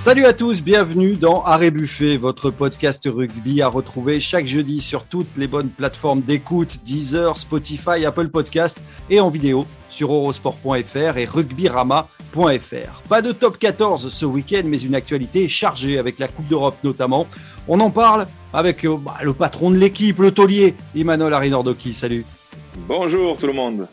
Salut à tous, bienvenue dans Arrêt Buffet, votre podcast rugby à retrouver chaque jeudi sur toutes les bonnes plateformes d'écoute, Deezer, Spotify, Apple Podcast et en vidéo sur eurosport.fr et rugbyrama.fr. Pas de top 14 ce week-end, mais une actualité chargée avec la Coupe d'Europe notamment. On en parle avec euh, bah, le patron de l'équipe, le taulier, Emmanuel Arinordoki. Salut. Bonjour tout le monde.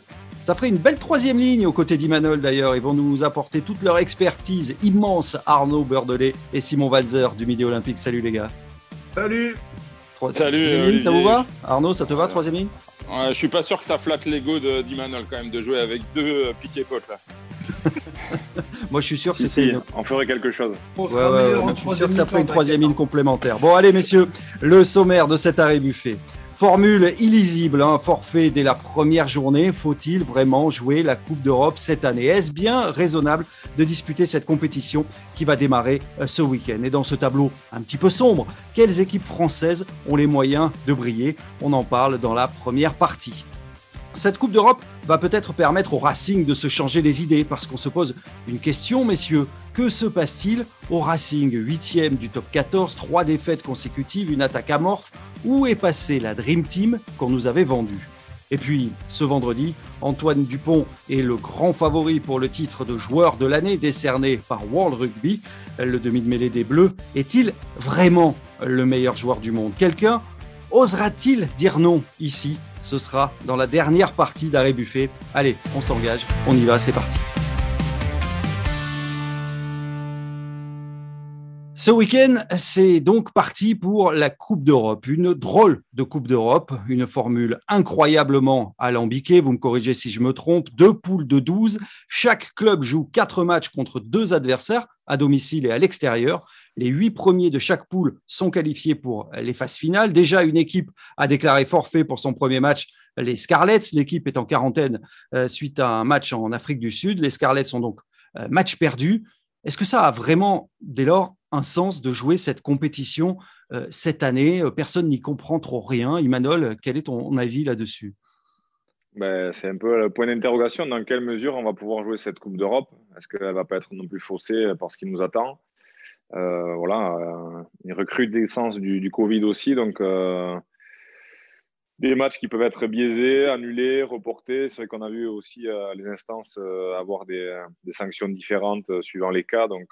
Ça ferait une belle troisième ligne aux côtés d'Imanol d'ailleurs. Ils vont nous apporter toute leur expertise immense. Arnaud Beurdelet et Simon Walzer du Midi Olympique. Salut les gars. Salut. Salut. Troisième ligne, ça vous va Arnaud, ça te va, troisième ligne ouais, Je suis pas sûr que ça flatte l'ego d'Imanol quand même de jouer avec deux euh, piquets potes là. Moi, je suis sûr que c'est. On ferait quelque chose. Ouais, ouais, je suis sûr que ça ferait une troisième ligne complémentaire. Bon, allez, messieurs, le sommaire de cet arrêt buffet. Formule illisible, un hein, forfait dès la première journée. Faut-il vraiment jouer la Coupe d'Europe cette année? Est-ce bien raisonnable de disputer cette compétition qui va démarrer euh, ce week-end? Et dans ce tableau un petit peu sombre, quelles équipes françaises ont les moyens de briller? On en parle dans la première partie. Cette Coupe d'Europe va peut-être permettre au Racing de se changer les idées parce qu'on se pose une question, messieurs. Que se passe-t-il au Racing Huitième du top 14, trois défaites consécutives, une attaque amorphe? Où est passée la Dream Team qu'on nous avait vendue? Et puis, ce vendredi, Antoine Dupont est le grand favori pour le titre de joueur de l'année décerné par World Rugby. Le demi de mêlée des Bleus est-il vraiment le meilleur joueur du monde? Quelqu'un osera-t-il dire non? Ici ce sera dans la dernière partie d'Arrêt Buffet. Allez, on s'engage, on y va, c'est parti. Ce week-end, c'est donc parti pour la Coupe d'Europe. Une drôle de Coupe d'Europe, une formule incroyablement alambiquée. Vous me corrigez si je me trompe. Deux poules de 12. Chaque club joue quatre matchs contre deux adversaires, à domicile et à l'extérieur. Les huit premiers de chaque poule sont qualifiés pour les phases finales. Déjà, une équipe a déclaré forfait pour son premier match, les Scarlets. L'équipe est en quarantaine euh, suite à un match en Afrique du Sud. Les Scarlets sont donc euh, match perdu. Est-ce que ça a vraiment, dès lors, un sens de jouer cette compétition euh, cette année euh, Personne n'y comprend trop rien. Imanol, quel est ton avis là-dessus? Ben, C'est un peu le point d'interrogation. Dans quelle mesure on va pouvoir jouer cette Coupe d'Europe? Est-ce qu'elle ne va pas être non plus faussée par ce qui nous attend? Euh, Voilà, une recrudescence du, du Covid aussi. Donc, des matchs qui peuvent être biaisés, annulés, reportés. C'est vrai qu'on a vu aussi les instances avoir des, des, sanctions différentes suivant les cas. Donc,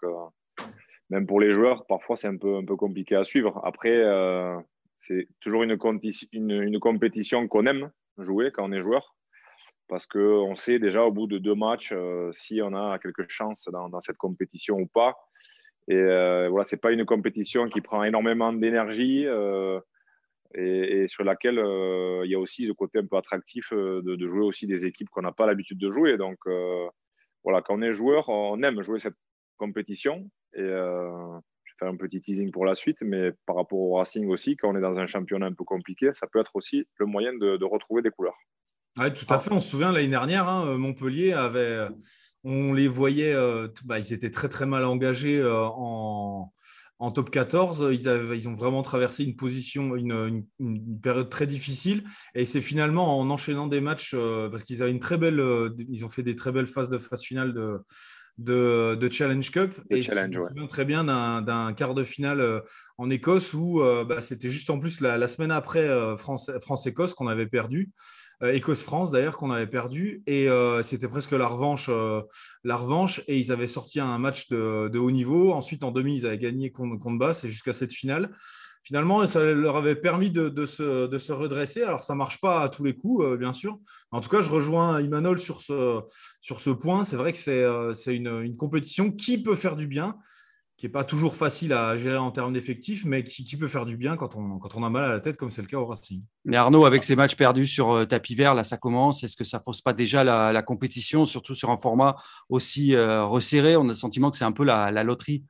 même pour les joueurs, parfois c'est un peu, un peu compliqué à suivre. Après, euh, c'est toujours une, compétition qu'on aime jouer quand on est joueur, parce qu'on sait déjà au bout de deux matchs euh, si on a quelque chance dans, cette compétition ou pas. Et euh, voilà, c'est pas une compétition qui prend énormément d'énergie et, sur laquelle il y a aussi le côté un peu attractif de, de jouer aussi des équipes qu'on n'a pas l'habitude de jouer. Donc voilà, quand on est joueur, on aime jouer cette compétition et euh, je vais faire un petit teasing pour la suite, mais par rapport au Racing aussi, quand on est dans un championnat un peu compliqué, ça peut être aussi le moyen de, retrouver des couleurs. Oui, tout à fait. On se souvient l'année dernière, hein, Montpellier avait, on les voyait, euh, bah, ils étaient très très mal engagés euh, en, en, top 14. Ils, avaient, ils, ont vraiment traversé une position, une, une, période très difficile. Et c'est finalement en enchaînant des matchs, parce qu'ils avaient une très belle, ils ont fait des très belles phases de phase finale de, de, Challenge Cup. et je me souviens très bien d'un quart de finale euh, en Écosse où euh, bah, c'était juste en plus la, semaine après euh, France-Écosse qu'on avait perdu. Écosse-France d'ailleurs qu'on avait perdu et c'était presque la revanche, la revanche et ils avaient sorti un match de, haut niveau. Ensuite en demi ils avaient gagné contre, contre Basse et jusqu'à cette finale finalement, ça leur avait permis de, se, redresser. Alors, ça ne marche pas à tous les coups, euh, bien sûr. En tout cas, je rejoins Imanol sur ce, point. C'est vrai que c'est euh, une, compétition qui peut faire du bien, qui n'est pas toujours facile à gérer en termes d'effectifs, mais qui, peut faire du bien quand on, quand on a mal à la tête, comme c'est le cas au Racing. Mais Arnaud, avec ces matchs perdus sur euh, tapis vert, là, ça commence. Est-ce que ça ne fausse pas déjà la, compétition, surtout sur un format aussi resserré? On a le sentiment que c'est un peu la loterie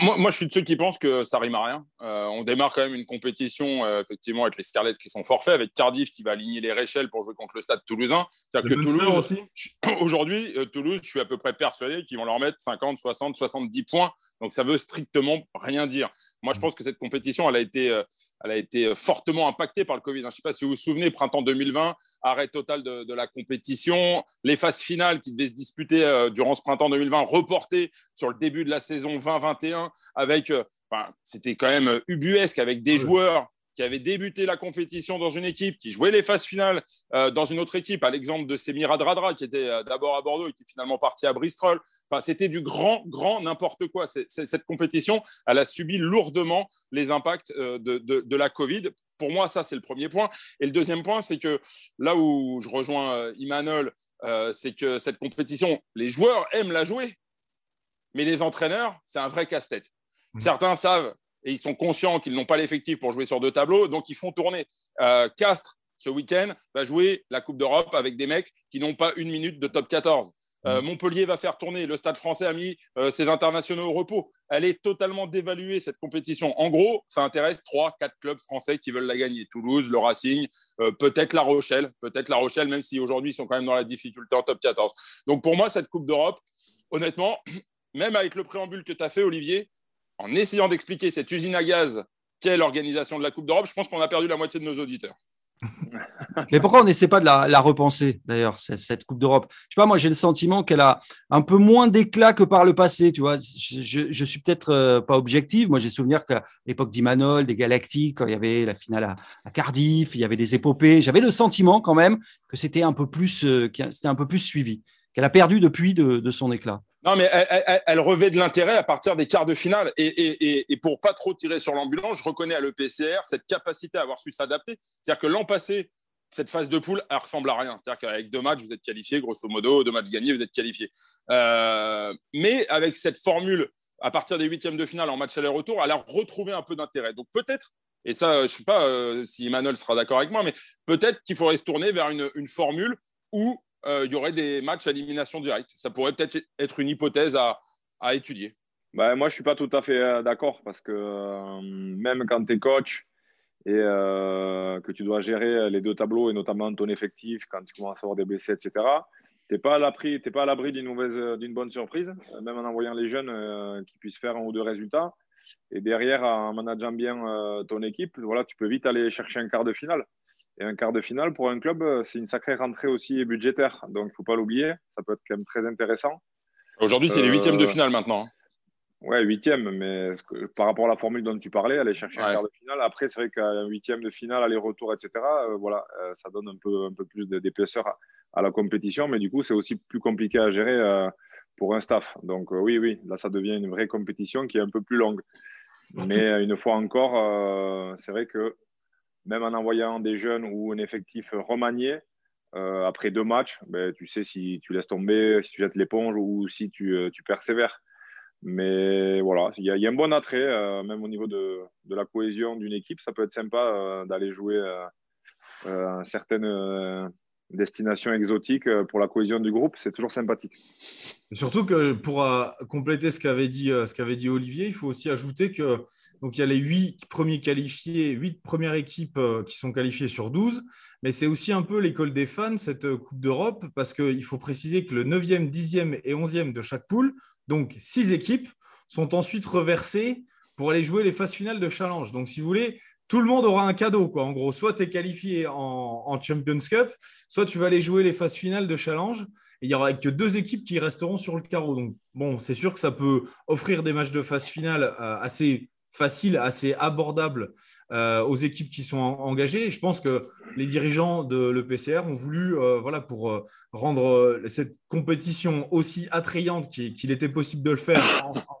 moi, moi, je suis de ceux qui pensent que ça rime à rien. Euh, on démarre quand même une compétition, euh, effectivement, avec les Scarlets qui sont forfaits, avec Cardiff qui va aligner les Réchelles pour jouer contre le Stade toulousain. C'est-à-dire que Toulouse, aujourd'hui, Toulouse, je suis à peu près persuadé qu'ils vont leur mettre 50, 60, 70 points. Donc, ça veut strictement rien dire. Moi, je mm. pense que cette compétition, elle a été, elle a été fortement impactée par le Covid. Je ne sais pas si vous vous souvenez, printemps 2020, arrêt total de, de la compétition, les phases finales qui devaient se disputer durant ce printemps 2020 reportées sur le début de la saison 2021 avec, euh, enfin, c'était quand même ubuesque avec des joueurs qui avaient débuté la compétition dans une équipe, qui jouaient les phases finales euh, dans une autre équipe, à l'exemple de Semira Dradra, qui était euh, d'abord à Bordeaux et qui est finalement parti à Bristol. Enfin, c'était du grand, grand n'importe quoi. cette compétition, elle a subi lourdement les impacts de, de, la Covid. Pour moi, ça, c'est le premier point. Et le deuxième point, c'est que là où je rejoins Imanol, c'est que cette compétition, les joueurs aiment la jouer. Mais les entraîneurs, c'est un vrai casse-tête. Mmh. Certains savent et ils sont conscients qu'ils n'ont pas l'effectif pour jouer sur deux tableaux, donc ils font tourner. Euh, Castres, ce week-end, va jouer la Coupe d'Europe avec des mecs qui n'ont pas une minute de top 14. Euh, mmh. Montpellier va faire tourner. Le Stade français a mis euh, ses internationaux au repos. Elle est totalement dévaluée, cette compétition. En gros, ça intéresse trois, quatre clubs français qui veulent la gagner. Toulouse, le Racing, peut-être La Rochelle. Peut-être La Rochelle, même si aujourd'hui, ils sont quand même dans la difficulté en top 14. Donc pour moi, cette Coupe d'Europe, honnêtement, même avec le préambule que tu as fait, Olivier, en essayant d'expliquer cette usine à gaz qu'est l'organisation de la Coupe d'Europe, je pense qu'on a perdu la moitié de nos auditeurs. Mais pourquoi on n'essaie pas de la, repenser, d'ailleurs, cette, Coupe d'Europe? Je sais pas, moi j'ai le sentiment qu'elle a un peu moins d'éclat que par le passé, tu vois. Je, je, suis peut-être euh, pas objectif. Moi j'ai souvenir qu'à l'époque d'Imanol, des Galactiques, quand il y avait la finale à, Cardiff, il y avait des épopées, j'avais le sentiment quand même que c'était un peu plus, euh, c'était un peu plus suivi, qu'elle a perdu depuis de son éclat. Non, mais elle, revêt de l'intérêt à partir des quarts de finale. Et, et, et pour pas trop tirer sur l'ambulance, je reconnais à l'EPCR cette capacité à avoir su s'adapter. C'est-à-dire que l'an passé, cette phase de poule, elle ressemble à rien. C'est-à-dire qu'avec deux matchs, vous êtes qualifié, grosso modo, deux matchs gagnés, vous êtes qualifié. Euh, mais avec cette formule, à partir des huitièmes de finale en match aller-retour, elle a retrouvé un peu d'intérêt. Donc peut-être, et ça, je ne sais pas euh, si Emmanuel sera d'accord avec moi, mais peut-être qu'il faudrait se tourner vers une, une formule où euh, il y aurait des matchs à élimination directe. Ça pourrait peut-être être une hypothèse à, étudier. Ben, moi, je ne suis pas tout à fait euh, d'accord parce que euh, même quand tu es coach et que tu dois gérer les deux tableaux et notamment ton effectif quand tu commences à avoir des blessés, etc., tu n'es pas à l'abri d'une bonne surprise, même en envoyant les jeunes qui puissent faire un ou deux résultats. Et derrière, en manageant bien ton équipe, voilà, tu peux vite aller chercher un quart de finale. Et un quart de finale pour un club, euh, c'est une sacrée rentrée aussi budgétaire. Donc, il ne faut pas l'oublier. Ça peut être quand même très intéressant. Aujourd'hui, c'est les huitièmes de euh, finale maintenant. Hein. Ouais, huitième, mais par rapport à la formule dont tu parlais, aller chercher un quart de finale. Après, c'est vrai qu'un huitième de finale, aller-retour, etc., euh, voilà, ça donne un peu, un peu plus d'épaisseur à, la compétition, mais du coup, c'est aussi plus compliqué à gérer pour un staff. Donc, oui, oui, là, ça devient une vraie compétition qui est un peu plus longue. Mais une fois encore, c'est vrai que même en envoyant des jeunes ou un effectif remanié, euh, après deux matchs, ben, tu sais si tu laisses tomber, si tu jettes l'éponge ou si tu, euh, tu persévères. Mais voilà, il y, a un bon attrait, euh, même au niveau de, de la cohésion d'une équipe. Ça peut être sympa d'aller jouer un certain destination exotique euh, pour la cohésion du groupe, c'est toujours sympathique. surtout que pour euh, compléter ce qu'avait dit, euh, ce qu'avait dit Olivier, il faut aussi ajouter que donc il y a les huit premiers qualifiés, huit premières équipes qui sont qualifiées sur 12, mais c'est aussi un peu l'école des fans, cette Coupe d'Europe, parce qu'il faut préciser que le 9e, 10e et 11e de chaque poule, donc six équipes, sont ensuite reversées pour aller jouer les phases finales de challenge. Donc, si vous voulez, tout le monde aura un cadeau. Quoi. En gros, soit tu es qualifié en, Champions Cup, soit tu vas aller jouer les phases finales de challenge. Et il n'y aura que deux équipes qui resteront sur le carreau. Bon, c'est sûr que ça peut offrir des matchs de phase finale euh, assez faciles, assez abordables euh, aux équipes qui sont engagées. Je pense que les dirigeants de l'EPCR ont voulu, euh, voilà, pour rendre cette compétition aussi attrayante qu'il était possible de le faire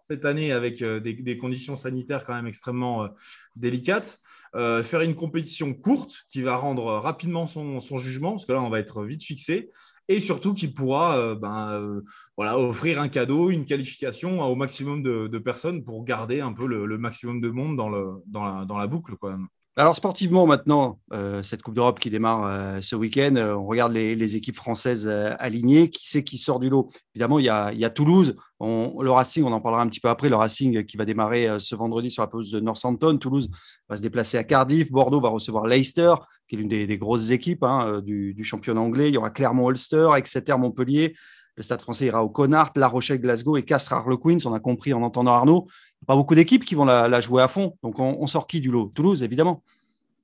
cette année avec des, conditions sanitaires quand même extrêmement délicates. Euh, faire une compétition courte qui va rendre rapidement son, jugement, parce que là, on va être vite fixé, et surtout qui pourra euh, ben, euh, offrir un cadeau, une qualification au maximum de, personnes pour garder un peu le, maximum de monde dans, la, dans la boucle. Quoi. Alors sportivement maintenant, euh, cette Coupe d'Europe qui démarre euh, ce week-end, euh, on regarde les, équipes françaises alignées. Qui c'est qui sort du lot? Évidemment, il y a, Toulouse, le Racing, on en parlera un petit peu après. Le Racing qui va démarrer ce vendredi sur la pause de Northampton. Toulouse va se déplacer à Cardiff. Bordeaux va recevoir Leicester, qui est l'une des, grosses équipes hein, du, du, championnat anglais. Il y aura Clermont-Ulster, Exeter, Montpellier. Le Stade français ira au Connard, La Rochelle, Glasgow et Castres Harlequins. On a compris en entendant Arnaud. Pas beaucoup d'équipes qui vont la, jouer à fond. Donc on, sort qui du lot? Toulouse, évidemment.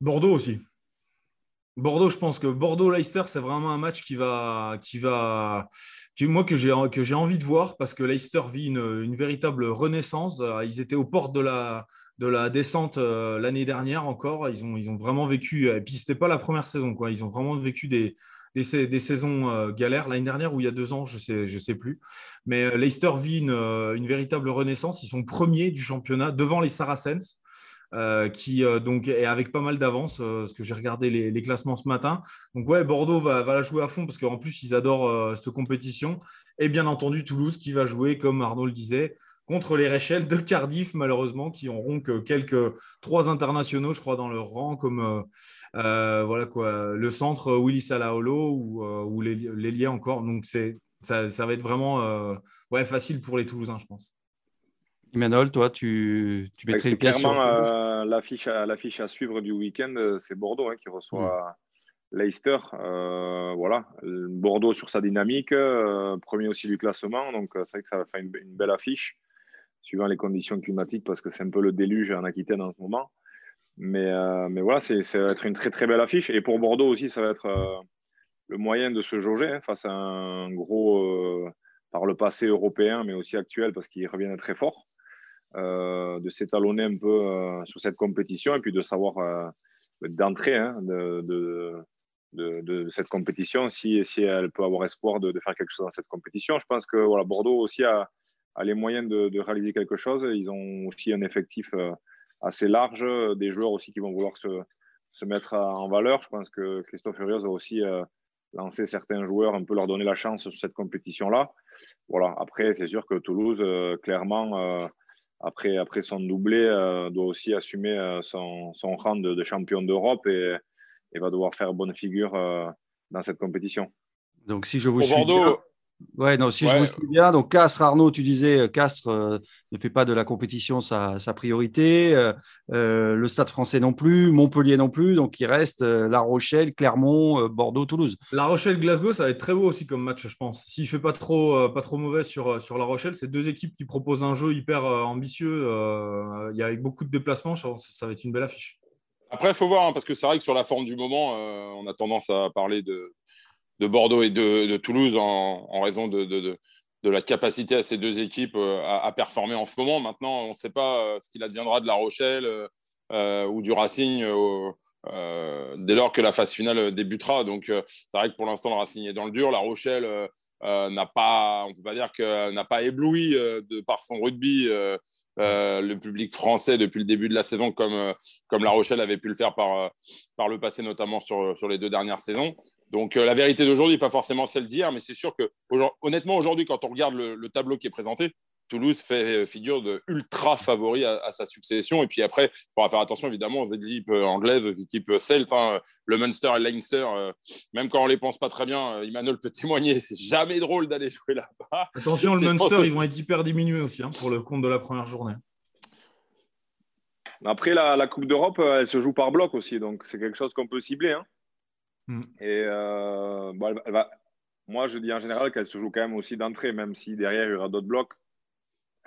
Bordeaux aussi. Bordeaux, je pense que Bordeaux-Leicester, c'est vraiment un match qui va, qui va, moi que j'ai que j'ai envie de voir parce que Leicester vit une, véritable renaissance. Euh, ils étaient aux portes de la de la descente euh, l'année dernière encore. Ils ont ils ont vraiment vécu. Et puis c'était pas la première saison quoi. Ils ont vraiment vécu des des, saisons euh, galères. L'année dernière ou il y a deux ans, je ne sais, je sais plus. Mais euh, Leicester vit une, euh, une, véritable renaissance. Ils sont premiers du championnat devant les Saracens. qui donc est avec pas mal d'avance, parce que j'ai regardé les, classements ce matin. Donc ouais, Bordeaux va, va la jouer à fond parce qu'en plus ils adorent cette compétition. Et bien entendu Toulouse qui va jouer, comme Arnaud le disait, contre les Réchelles de Cardiff, malheureusement, qui auront que quelques trois internationaux, je crois, dans leur rang, comme euh, euh, voilà quoi, le centre Willy Salaolo ou, euh, ou l'ailier encore. Donc c'est ça, ça, va être vraiment ouais, facile pour les Toulousains, je pense. Emmanuel, toi, tu, tu mettrais une clairement l'affiche à, à suivre du week-end, c'est Bordeaux hein, qui reçoit mm. Leicester. voilà, Bordeaux sur sa dynamique, premier aussi du classement, donc c'est vrai que ça va faire une belle affiche suivant les conditions climatiques, parce que c'est un peu le déluge en Aquitaine en ce moment. Mais, euh, mais voilà, c'est, ça va être une très très belle affiche. Et pour Bordeaux aussi, ça va être euh, le moyen de se jauger hein, face à un gros, euh, par le passé européen, mais aussi actuel, parce qu'il revient très fort, de s'étalonner un peu sur cette compétition et puis de savoir d'entrer hein, de, de, de, cette compétition si, si elle peut avoir espoir de, faire quelque chose dans cette compétition. Je pense que voilà, Bordeaux aussi a a les moyens de, réaliser quelque chose. Ils ont aussi un effectif euh, assez large, des joueurs aussi qui vont vouloir se, se mettre en valeur. Je pense que Christophe Furios a aussi euh, lancé certains joueurs, un peu leur donner la chance sur cette compétition-là. Voilà. Après, c'est sûr que Toulouse, euh, clairement, après, après son doublé, doit aussi assumer son, son, rang de, champion d'Europe et, et, va devoir faire bonne figure dans cette compétition. Donc, si je vous suis bien, Ouais, non, si je vous suis bien, donc Castres, Arnaud, tu disais, euh, Castres euh, ne fait pas de la compétition sa, priorité, euh, le Stade français non plus, Montpellier non plus, donc il reste La Rochelle, Clermont, Bordeaux, Toulouse. La Rochelle, Glasgow, ça va être très beau aussi comme match, je pense. S'il fait pas trop, pas trop mauvais sur, sur La Rochelle, c'est deux équipes qui proposent un jeu hyper ambitieux. il y a beaucoup de déplacements, ça va être une belle affiche. Après, il faut voir, hein, parce que c'est vrai que sur la forme du moment, on a tendance à parler de de Bordeaux et de, Toulouse en, raison de, la capacité à ces deux équipes euh, à, performer en ce moment. Maintenant, on ne sait pas euh, ce qu'il adviendra de La Rochelle euh, ou du Racing dès lors que la phase finale débutera. Donc, c'est vrai que pour l'instant, le Racing est dans le dur. La Rochelle n'a pas, on peut pas dire qu'elle n'a pas ébloui de par son rugby. Euh, le public français depuis le début de la saison, comme, euh, comme La Rochelle avait pu le faire par, euh, par le passé, notamment sur, sur les deux dernières saisons. Donc la vérité d'aujourd'hui pas forcément celle d'hier, mais c'est sûr que, honnêtement, aujourd'hui, quand on regarde le, tableau qui est présenté, Toulouse fait figure de ultra favori à, sa succession. Et puis après, il faudra faire attention évidemment aux équipes anglaises, aux équipes celtes, hein. le Munster et le Leinster. même quand on les pense pas très bien, Emmanuel peut témoigner, c'est jamais drôle d'aller jouer là-bas. Attention, le Munster, ils vont être hyper diminués aussi hein, pour le compte de la première journée. Après, la, Coupe d'Europe, elle se joue par bloc aussi, donc c'est quelque chose qu'on peut cibler. Hein. Hmm. Et moi, je dis en général qu'elle se joue quand même aussi d'entrée, même si derrière, il y aura d'autres blocs.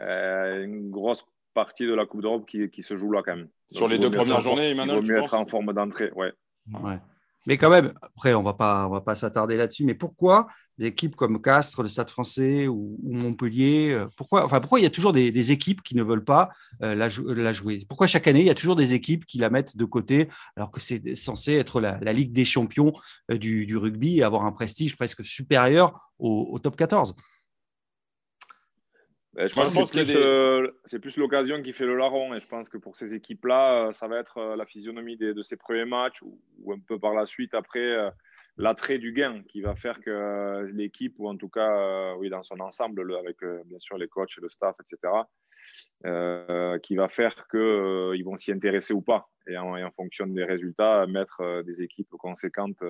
Euh, une grosse partie de la Coupe d'Europe qui, qui, se joue là quand même. Sur les deux premières journées, Emmanuel Il vaut mieux être en forme d'entrée, ouais. ouais. Mais quand même, après, on ne va pas s'attarder là-dessus. Mais pourquoi des équipes comme Castres, le Stade français ou, Montpellier, euh, pourquoi, enfin, pourquoi il y a toujours des, équipes qui ne veulent pas euh, la, la, jouer? Pourquoi chaque année, il y a toujours des équipes qui la mettent de côté alors que c'est censé être la, Ligue des champions du, du, rugby et avoir un prestige presque supérieur au, au top 14 ben, je pense, que euh, c'est plus, l'occasion qui fait le larron. Et je pense que pour ces équipes-là, euh, ça va être euh, la physionomie de, ces premiers matchs ou, un peu par la suite, après, l'attrait du gain qui va faire que l'équipe, ou en tout cas, oui, dans son ensemble, avec bien sûr les coachs, le staff, etc., qui va faire qu'ils vont s'y intéresser ou pas. Et en, en, fonction des résultats, mettre des équipes conséquentes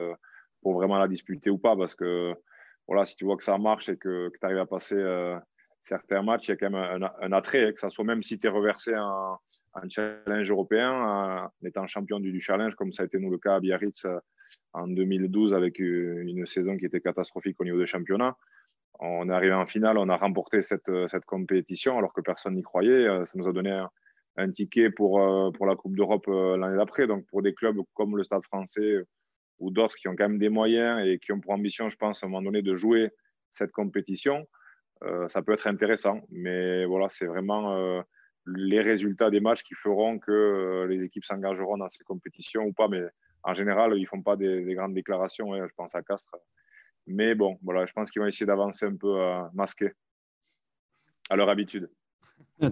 pour vraiment la disputer ou pas. Parce que voilà, si tu vois que ça marche et que, tu arrives à passer certains matchs, il y a quand même un, attrait, que ça soit même si tu es reversé en, challenge européen, en étant champion du, challenge, comme ça a été nous le cas à Biarritz en 2012 avec une saison qui était catastrophique au niveau des championnats. On est arrivé en finale, on a remporté cette, cette compétition alors que personne n'y croyait. Ça nous a donné un, ticket pour, pour la Coupe d'Europe l'année d'après. Donc pour des clubs comme le Stade français ou d'autres qui ont quand même des moyens et qui ont pour ambition, je pense, à un moment donné de jouer cette compétition, euh, ça peut être intéressant. Mais voilà, c'est vraiment euh, les résultats des matchs qui feront que euh, les équipes s'engageront dans ces compétitions ou pas. Mais en général, ils ne font pas des, grandes déclarations. Hein, je pense à Castres. Mais bon, voilà, je pense qu'ils vont essayer d'avancer un peu masqué à leur habitude.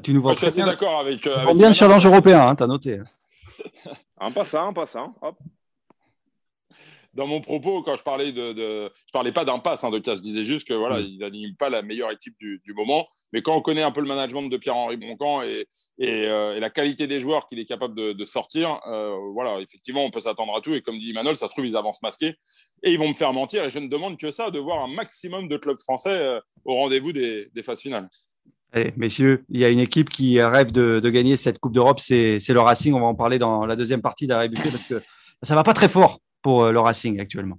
Tu nous vois très bien. d'accord avec. bien le challenge européen, hein, tu as noté. en passant, en passant. Hop dans mon propos, quand je parlais de, de je parlais pas d'impasse hein, de cas, je disais juste que voilà, mm. il n'anime pas la meilleure équipe du, moment. Mais quand on connaît un peu le management de Pierre-Henri Boncamp et, euh, et, la qualité des joueurs qu'il est capable de, sortir, euh, voilà, effectivement, on peut s'attendre à tout. Et comme dit Manol, ça se trouve, ils avancent masqués et ils vont me faire mentir. Et je ne demande que ça, de voir un maximum de clubs français euh, au rendez-vous des, des, phases finales. Allez, messieurs, il y a une équipe qui rêve de, gagner cette Coupe d'Europe, c'est le Racing. On va en parler dans la deuxième partie de la parce que ça va pas très fort pour euh, le Racing actuellement.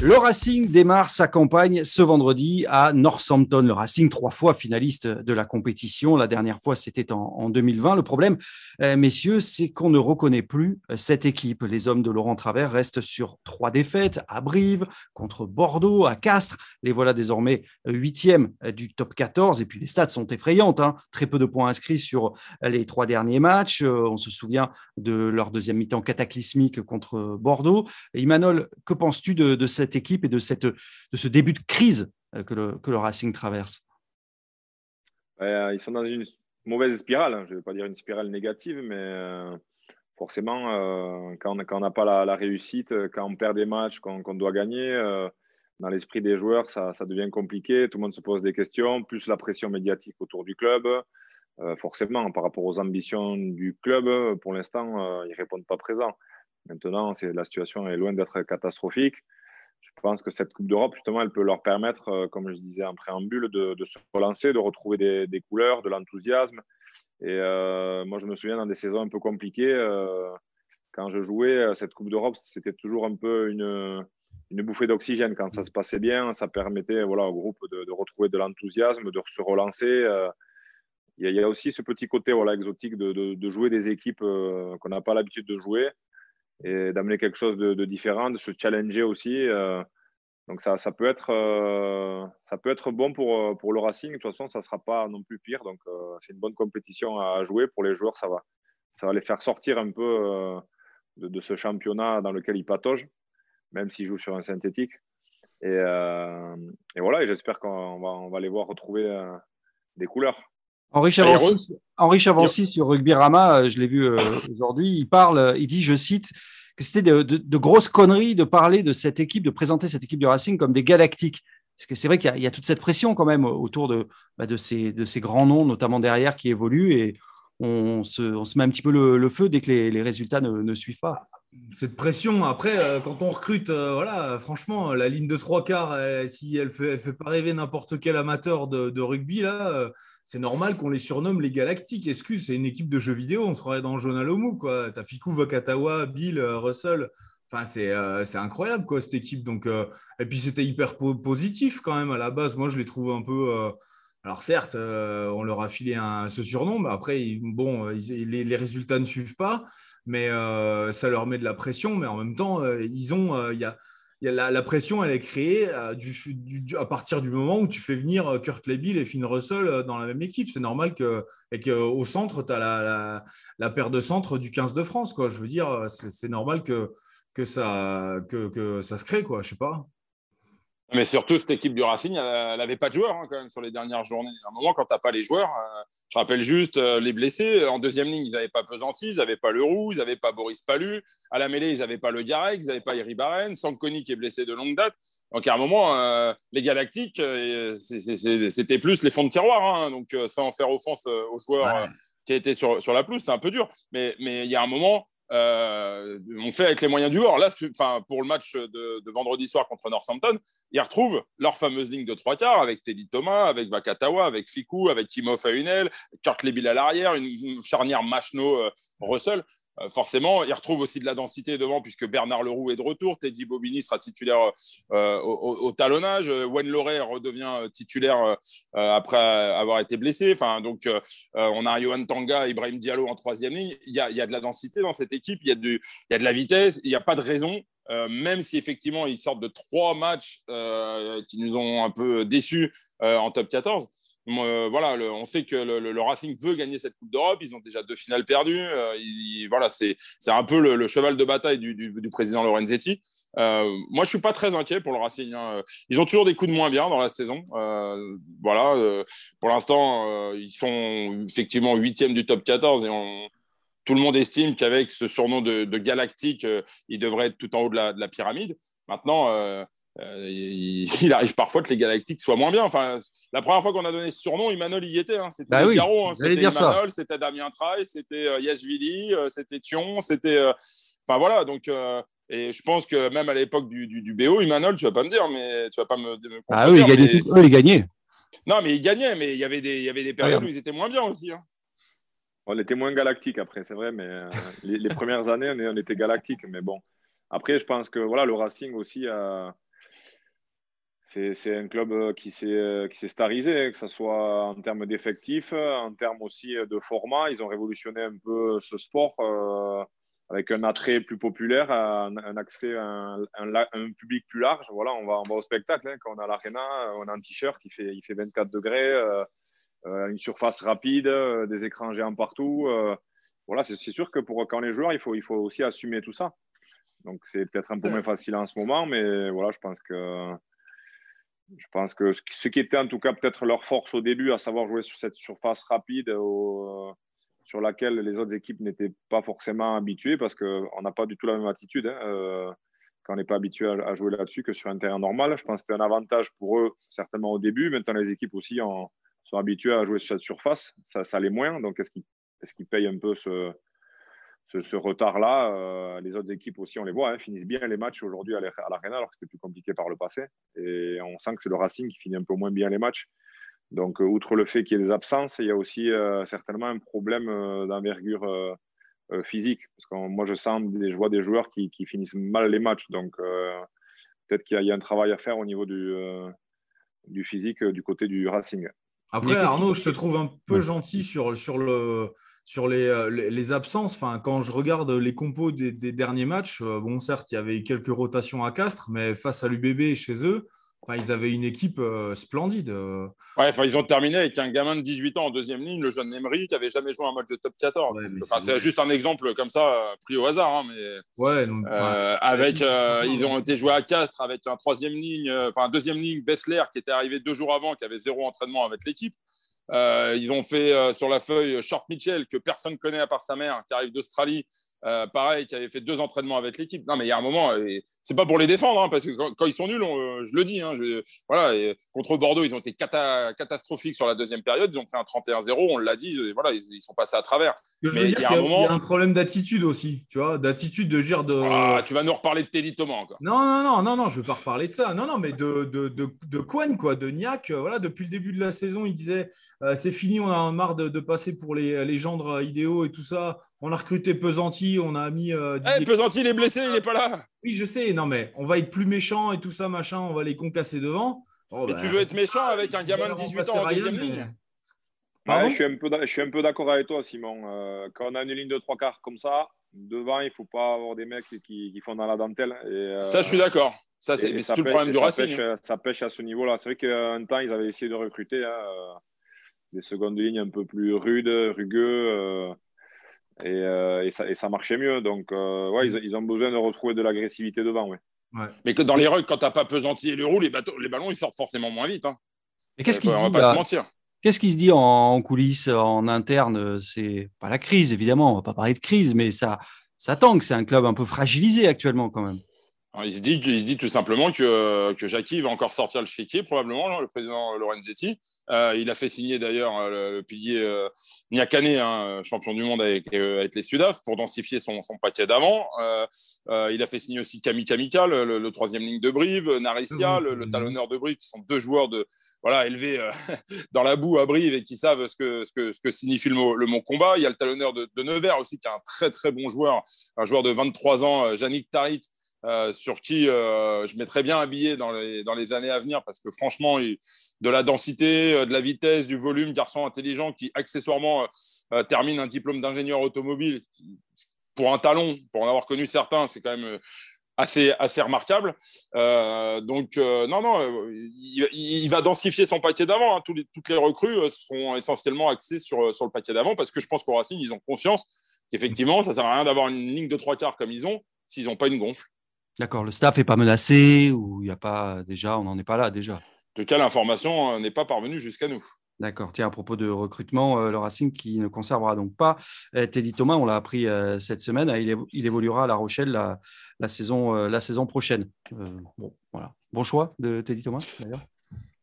Le Racing démarre sa campagne ce vendredi à Northampton. Le Racing, trois fois finaliste de la compétition. La dernière fois, c'était en, 2020. Le problème, euh, messieurs, c'est qu'on ne reconnaît plus euh, cette équipe. Les hommes de Laurent Travers restent sur trois défaites à Brive, contre Bordeaux, à Castres. Les voilà désormais huitièmes du top 14. Et puis les stats sont effrayantes. Hein. Très peu de points inscrits sur les trois derniers matchs. Euh, on se souvient de leur deuxième mi-temps cataclysmique contre Bordeaux. Imanol, que penses-tu de cette équipe et de, cette, de ce début de crise euh, que le, que le Racing traverse euh, Ils sont dans une mauvaise spirale. Hein. Je ne vais pas dire une spirale négative, mais euh, forcément, quand on n'a pas la, réussite, quand on perd des matchs qu'on doit gagner, dans l'esprit des joueurs, ça, ça, devient compliqué. Tout le monde se pose des questions, plus la pression médiatique autour du club. forcément, par rapport aux ambitions du club, pour l'instant, ils ne répondent pas présents. Maintenant, la situation est loin d'être catastrophique je pense que cette Coupe d'Europe, justement, elle peut leur permettre, euh, comme je disais en préambule, de, se relancer, de retrouver des, couleurs, de l'enthousiasme. Et euh, moi, je me souviens dans des saisons un peu compliquées, euh, quand je jouais cette Coupe d'Europe, c'était toujours un peu une, bouffée d'oxygène. Quand ça se passait bien, ça permettait voilà, au groupe de, retrouver de l'enthousiasme, de se relancer. Il y, a aussi ce petit côté exotique de jouer des équipes qu'on n'a pas l'habitude de jouer et d'amener quelque chose de, différent, de se challenger aussi. Euh, donc ça, ça, peut être, euh, ça peut être bon pour, euh, pour le Racing. De toute façon, ça ne sera pas non plus pire. Donc c'est une bonne compétition à jouer. Pour les joueurs, ça va, ça va les faire sortir un peu de, ce championnat dans lequel ils pataugent, même s'ils jouent sur un synthétique. Et, voilà, et j'espère qu'on va, on va les voir retrouver des couleurs. Henri Chavancy, sur Rugby Rama, euh, je l'ai vu euh, aujourd'hui, il parle, euh, il dit, je cite, que c'était de, grosses conneries de parler de cette équipe, de présenter cette équipe du Racing comme des galactiques. Parce que c'est vrai qu'il y, a toute cette pression quand même autour de, bah, de, ces, de ces grands noms, notamment derrière, qui évoluent et on se, on se met un petit peu le, feu dès que les, résultats ne, suivent pas cette pression. Après, quand on recrute, voilà, franchement, la ligne de trois quarts, si elle fait, elle fait pas rêver n'importe quel amateur de, de rugby là, c'est normal qu'on les surnomme les Galactiques. Excuse, c'est une équipe de jeux vidéo, on se croirait dans Jonalomu, quoi. T'as Fiku, Vakatawa, Bill, euh, Russell. Enfin, euh, c'est incroyable, quoi, cette équipe. Donc, euh, et puis, c'était hyper positif quand même à la base. Moi, je les trouve un peu. alors, certes, on leur a filé ce surnom, après, bon, les, les, résultats ne suivent pas, mais ça leur met de la pression. Mais en même temps, ils ont. Il y a la, pression, elle est créée euh, à, partir du moment où tu fais venir euh, Kurt Lebill et Finn Russell euh, dans la même équipe. C'est normal que, et qu'au centre, tu as la, paire de centre du 15 de France. Quoi. Je veux dire, c'est normal que, que, ça, que, ça se crée. Quoi. Je sais pas. Mais surtout, cette équipe du Racing, elle n'avait pas de joueurs hein, quand même sur les dernières journées. À un moment, quand tu n'as pas les joueurs, euh, je rappelle juste euh, les blessés. En deuxième ligne, ils n'avaient pas Pesanti, ils n'avaient pas le Roux, ils n'avaient pas Boris Palu. À la mêlée, ils n'avaient pas le Garek, ils n'avaient pas Iri Barren, Sankoni qui est blessé de longue date. Donc à un moment, euh, les Galactiques, c'était plus les fonds de tiroir. Hein. donc sans faire offense aux joueurs qui étaient sur, sur la pelouse, c'est un peu dur. Mais il y a un moment, euh, on fait avec les moyens du bord. Là, pour le match de, vendredi soir contre Northampton, ils retrouvent leur fameuse ligne de trois quarts avec Teddy Thomas, avec Vakatawa, avec Fikou, avec Timo Faunel, Kurt Lebil à l'arrière, une charnière Machno-Russell. Euh, forcément, il retrouve aussi de la densité devant puisque Bernard Leroux est de retour, Teddy Bobigny sera titulaire euh, au, talonnage, Wen Loré redevient titulaire euh, après avoir été blessé. Enfin, donc, on a Johan Tanga, Ibrahim Diallo en troisième ligne. Il y, a, de la densité dans cette équipe, il y a, il y a de la vitesse, il n'y a pas de raison. même si effectivement ils sortent de trois matchs qui nous ont un peu déçus en top 14, euh, voilà, on sait que le, Racing veut gagner cette Coupe d'Europe. Ils ont déjà deux finales perdues. Euh, voilà, c'est un peu le, cheval de bataille du, président Lorenzetti. Euh, moi, je suis pas très inquiet pour le Racing. Hein. Ils ont toujours des coups de moins bien dans la saison. voilà, pour l'instant, ils sont effectivement huitième du top 14 et tout le monde estime qu'avec ce surnom de, galactique, ils devraient être tout en haut de la, de la pyramide. Maintenant, euh, il, arrive parfois que les Galactiques soient moins bien. Enfin, la première fois qu'on a donné ce surnom, Imanol y était. Hein. C'était bah oui, hein. c'était Imanol, c'était Damien Traille, c'était euh, Yashvili, euh, c'était Thion, c'était. Enfin voilà, donc. Et je pense que même à l'époque du, du, BO, Imanol, tu vas pas me dire, mais tu vas pas me. ah oui, il gagnait tout, il gagnait. Non, mais il gagnait, mais il y avait des, il y avait des périodes où ils étaient moins bien aussi. Hein. On était moins galactique après, c'est vrai, mais les, premières années, on, était galactique. Mais bon, après, je pense que voilà, le Racing aussi a c'est un club euh, qui s'est euh, starisé, que ce soit en termes d'effectifs, en termes aussi de format. Ils ont révolutionné un peu ce sport euh, avec un attrait plus populaire, un, accès à un, public plus large. Voilà, on va, on va au spectacle. Hein. Quand on a l'arena, on a un t-shirt qui fait, il fait 24 degrés, une surface rapide, des écrans géants partout. voilà, c'est sûr que pour quand les joueurs, il faut, il faut aussi assumer tout ça. Donc c'est peut-être un peu moins facile en ce moment, mais voilà, je pense que je pense que ce qui était en tout cas peut-être leur force au début, à savoir jouer sur cette surface rapide euh, sur laquelle les autres équipes n'étaient pas forcément habituées, parce qu'on n'a pas du tout la même attitude hein, euh, quand on n'est pas habitué à, jouer là-dessus que sur un terrain normal. Je pense que c'était un avantage pour eux, certainement au début. Maintenant, les équipes aussi sont habituées à jouer sur cette surface. Ça, l'est moins. Donc, est-ce qu'ils payent un peu ce, ce, retard-là, euh, les autres équipes aussi, on les voit, hein, finissent bien les matchs aujourd'hui à l'Arena, alors que c'était plus compliqué par le passé. Et on sent que c'est le Racing qui finit un peu moins bien les matchs. Donc, euh, outre le fait qu'il y ait des absences, il y a aussi euh, certainement un problème d'envergure physique. Parce que moi, je sens, des, je vois des joueurs qui, finissent mal les matchs. Donc, peut-être qu'il y, a un travail à faire au niveau du, du physique du côté du Racing. Après, Arnaud, je te trouve un peu gentil sur, sur le sur euh, les, les, absences, enfin, quand je regarde les compos des, derniers matchs, euh, bon, certes, il y avait quelques rotations à Castres, mais face à l'UBB chez eux, enfin, ils avaient une équipe euh, splendide. Ouais, enfin, ils ont terminé avec un gamin de 18 ans en deuxième ligne, le jeune Emery, qui avait jamais joué un match de top 14. c'est juste un exemple comme ça, pris au hasard. Hein, mais, ouais, avec, ils ont été joués à Castres avec un troisième ligne, enfin, un deuxième ligne, Bessler, qui était arrivé deux jours avant, qui avait zéro entraînement avec l'équipe. Euh, ils ont fait euh, sur la feuille Short Mitchell, que personne ne connaît à part sa mère, qui arrive d'Australie, euh, pareil, qui avait fait deux entraînements avec l'équipe. Non, mais il y a un moment, c'est pas pour les défendre, hein, parce que quand, ils sont nuls, je le dis. Hein, voilà, et contre Bordeaux, ils ont été catastrophiques sur la deuxième période. Ils ont fait un 31-0, on l'a dit. voilà, ils, sont passés à travers. mais il y, a un moment... y a un problème d'attitude aussi, tu vois, d'attitude de dire de. Ah, tu vas nous reparler de Teddy Thomas encore. Non, non, non, non, non, je veux pas reparler de ça. Non, non, mais de de, de, de quoi, de Niac. Voilà, depuis le début de la saison, il disait c'est fini, on a marre de, passer pour les, les gendres idéaux et tout ça. On a recruté Pesanti, on a mis. Euh, eh, Pesanti, il est blessé, il n'est pas là. Oui, je sais. Non, mais on va être plus méchant et tout ça, machin. On va les concasser devant. Oh, et bah, tu veux être méchant avec un gamin de 18 ans en deuxième ligne je suis un peu, je suis un peu d'accord avec toi, Simon. Euh, quand on a une ligne de trois quarts comme ça, devant, il ne faut pas avoir des mecs qui, font dans la dentelle. Et, euh, ça, je suis d'accord. Ça, c'est tout le problème du Racing. Pêche, ça pêche à ce niveau-là. C'est vrai qu'un temps, ils avaient essayé de recruter hein, des secondes lignes un peu plus rudes, rugueux. Euh, et, ça, marchait mieux. Donc, euh, ouais, ils, ont besoin de retrouver de l'agressivité devant. Ouais. Mais que dans les rugs, quand tu n'as pas pesantillé le roue, les, les ballons, ils sortent forcément moins vite. Hein. Et qu'est-ce qui se dit pas se mentir. Qu'est-ce qui se dit en, coulisses, en interne C'est pas la crise, évidemment, on va pas parler de crise, mais ça, ça que c'est un club un peu fragilisé actuellement quand même. il, se dit, il se dit tout simplement que, que Jackie va encore sortir le chéquier, probablement, le président Lorenzetti. Euh, il a fait signer d'ailleurs euh, le pilier euh, Niakane, hein, champion du monde avec, avec les Sudaf, pour densifier son, son paquet d'avant. il a fait signer aussi Camille Kamika, le, troisième ligne de Brive, Narissia, le, talonneur de Brive, qui sont deux joueurs de, voilà, élevés dans la boue à Brive et qui savent ce que, ce que, ce que signifie le mot, le mot, combat. Il y a le talonneur de, de Nevers aussi, qui est un très très bon joueur, un joueur de 23 ans, Yannick Tarit, euh, sur qui euh, je mettrais bien habillé dans les, dans les années à venir parce que franchement, de la densité, euh, de la vitesse, du volume, garçon intelligent qui accessoirement termine un diplôme d'ingénieur automobile. pour un talon, pour en avoir connu certains, c'est quand même assez, assez remarquable. donc, non, non, il, va densifier son paquet d'avant. Hein. toutes les recrues seront essentiellement axées sur, sur le paquet d'avant parce que je pense qu'au Racing, ils ont conscience qu'effectivement, ça ne sert à rien d'avoir une ligne de trois quarts comme ils ont s'ils n'ont pas une gonfle. D'accord, le staff n'est pas menacé ou il n'y a pas déjà, on n'en est pas là déjà. De quelle information euh, n'est pas parvenue jusqu'à nous. D'accord. Tiens, à propos de recrutement, euh, le Racing qui ne conservera donc pas euh, Teddy Thomas, on l'a appris cette semaine, il, évoluera à La Rochelle la, saison, la saison prochaine. bon, voilà. Bon choix de Teddy Thomas, d'ailleurs.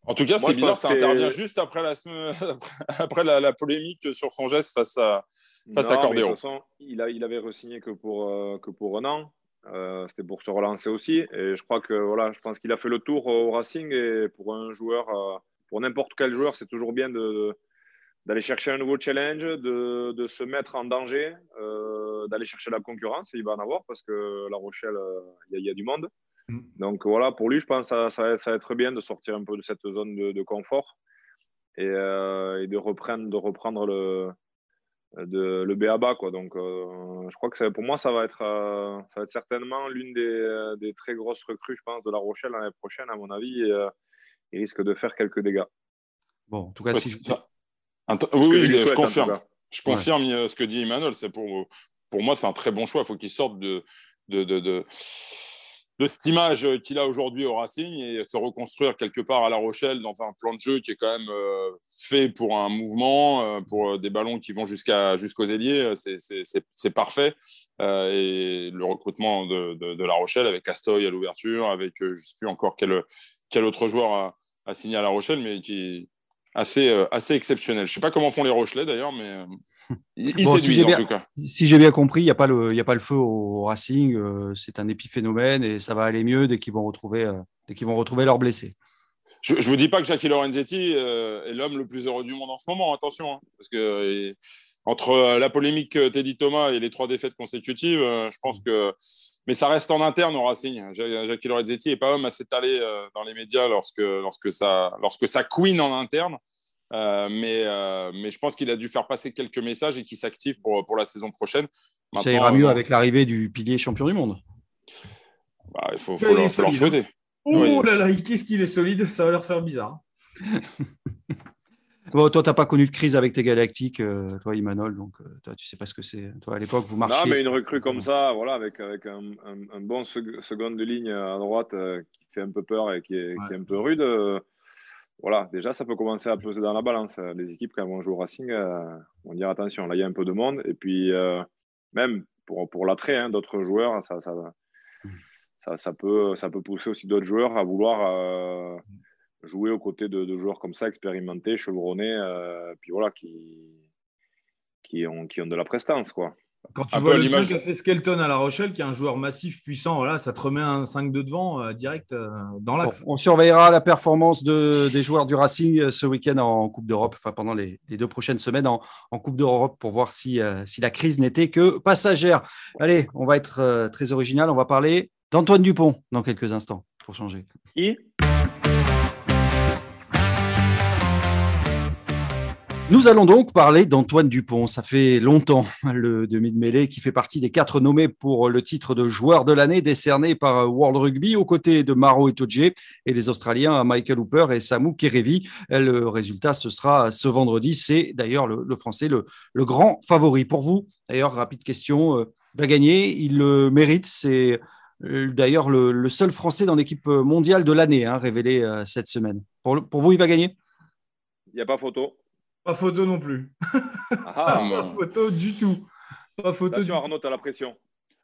En tout cas, c'est bizarre, ça intervient juste après la, après la, polémique sur son geste face à, face à Cordero. De toute façon, il, a, il avait re-signé que pour, que pour un an. Euh, c'était pour se relancer aussi. Et je crois que voilà, je pense qu'il a fait le tour au Racing. Et pour un joueur, euh, pour n'importe quel joueur, c'est toujours bien de, d'aller chercher un nouveau challenge, de, de se mettre en danger, euh, d'aller chercher la concurrence. il va en avoir parce que La Rochelle, il y, a du monde. Mm. Donc voilà, pour lui, je pense que ça, ça, ça, va être bien de sortir un peu de cette zone de, confort et, et, de, reprendre, de reprendre le, de le BABA quoi. Donc euh, je crois que pour moi ça va être euh, ça va être certainement l'une des, euh, des, très grosses recrues je pense de La Rochelle l'année prochaine à mon avis et, il risque de faire quelques dégâts. Bon en tout cas si ça... oui, je, confirme. je confirme ce que dit Emmanuel. C'est pour pour moi c'est un très bon choix. Il faut qu'il sorte de de, de, de de cette image qu'il a aujourd'hui au Racing et se reconstruire quelque part à La Rochelle dans un plan de jeu qui est quand même euh, fait pour un mouvement, euh, pour euh, des ballons qui vont jusqu'à jusqu'aux ailiers, c'est parfait. et le recrutement de, La Rochelle avec Castoy à l'ouverture, avec je ne sais plus encore quel, quel autre joueur a, a, signé à La Rochelle, mais qui, assez, euh, assez exceptionnel. Je ne sais pas comment font les Rochelais d'ailleurs, mais euh, si j'ai bien compris, il n'y a, pas le, a pas le feu au Racing. Euh, c'est un épiphénomène et ça va aller mieux dès qu'ils vont retrouver, dès qu'ils vont retrouver leurs blessés. Je ne vous dis pas que Jackie Lorenzetti est l'homme le plus heureux du monde en ce moment, attention, hein, parce que entre euh, la polémique euh, Teddy Thomas et les trois défaites consécutives, euh, je pense que. Mais ça reste en interne au Racing. Jackie Lorenzetti n'est pas homme à s'étaler dans les médias lorsque, lorsque, ça, lorsque ça queen en interne. Mais, mais je pense qu'il a dû faire passer quelques messages et qu'il s'active pour, pour la saison prochaine. ça ira mieux avec l'arrivée du pilier champion du monde. Bah, il faut, faut, leur, faut souhaiter. Hein. Oh là là, qu'est-ce qu'il est solide, ça va leur faire bizarre. Bon, toi, tu n'as pas connu de crise avec tes galactiques, euh, toi, Imanol, donc euh, toi, tu sais pas ce que c'est. Toi, à l'époque, vous marchiez. Non, mais une recrue comme ça, voilà, avec, avec un, un, bon seconde de ligne à droite euh, qui fait un peu peur et qui est, qui est un peu rude, voilà, déjà, ça peut commencer à peser dans la balance. Les équipes, quand vont jouer au Racing, vont dire attention, là, il y a un peu de monde. Et puis, même pour, l'attrait hein, d'autres joueurs, ça, peut, pousser aussi d'autres joueurs à vouloir jouer aux côtés de, joueurs comme ça, expérimentés, chevronnés, euh, puis voilà, qui, qui, ont, qui ont de la prestance, quoi. Quand tu vois l'image qu'a fait Skelton à La Rochelle, qui est un joueur massif, puissant, voilà, ça te remet un 5 de devant euh, direct euh, dans l'axe. on surveillera la performance de, des joueurs du Racing ce week-end en Coupe d'Europe, enfin pendant les, deux prochaines semaines en, Coupe d'Europe pour voir si, si la crise n'était que passagère. Allez, on va être très original, on va parler d'Antoine Dupont dans quelques instants pour changer. Qui? Nous allons donc parler d'Antoine Dupont. Ça fait longtemps, le demi de mêlée, qui fait partie des quatre nommés pour le titre de joueur de l'année décerné par World Rugby aux côtés de Maro Itoje et les Australiens Michael Hooper et Samu Kerevi. Le résultat, ce sera ce vendredi. C'est d'ailleurs le, Français le, grand favori. Pour vous, d'ailleurs, rapide question, euh, va gagner. Il le mérite. C'est d'ailleurs le, seul Français dans l'équipe mondiale de l'année, hein, révélé cette semaine. Pour, pour vous, il va gagner? Il n'y a pas photo. Pas photo non plus. Ah, pas photo du tout. Pas photo. Attention, Arnaud, tu as la pression.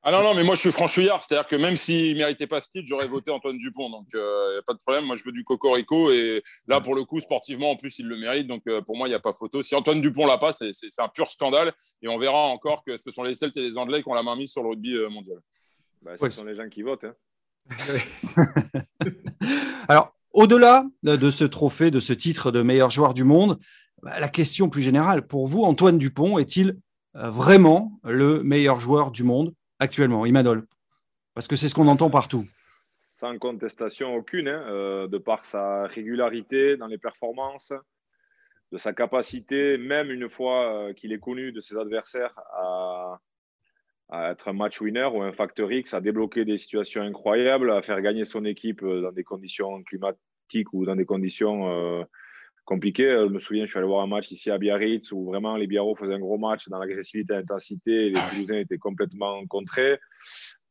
Ah non, non, mais moi je suis franchouillard, c'est-à-dire que même s'il ne méritait pas ce titre, j'aurais voté Antoine Dupont. Donc il euh, n'y a pas de problème, moi je veux du cocorico. Et là, pour le coup, sportivement, en plus, il le mérite. Donc euh, pour moi, il n'y a pas photo. Si Antoine Dupont l'a pas, c'est un pur scandale. Et on verra encore que ce sont les Celtes et les Anglais qui ont la main mise sur le rugby euh, mondial. Bah, ce sont les gens qui votent. Hein. Alors, au-delà de ce trophée, de ce titre de meilleur joueur du monde, la question plus générale, pour vous, Antoine Dupont est-il vraiment le meilleur joueur du monde actuellement, Imanol? Parce que c'est ce qu'on entend partout. Sans contestation aucune, hein, euh, de par sa régularité dans les performances, de sa capacité, même une fois euh, qu'il est connu de ses adversaires, à, être un match winner ou un facteur X, à débloquer des situations incroyables, à faire gagner son équipe euh, dans des conditions climatiques ou dans des conditions compliquées. Je me souviens, je suis allé voir un match ici à Biarritz où vraiment les Biarros faisaient un gros match dans l'agressivité et l'intensité et les Toulousains étaient complètement contrés.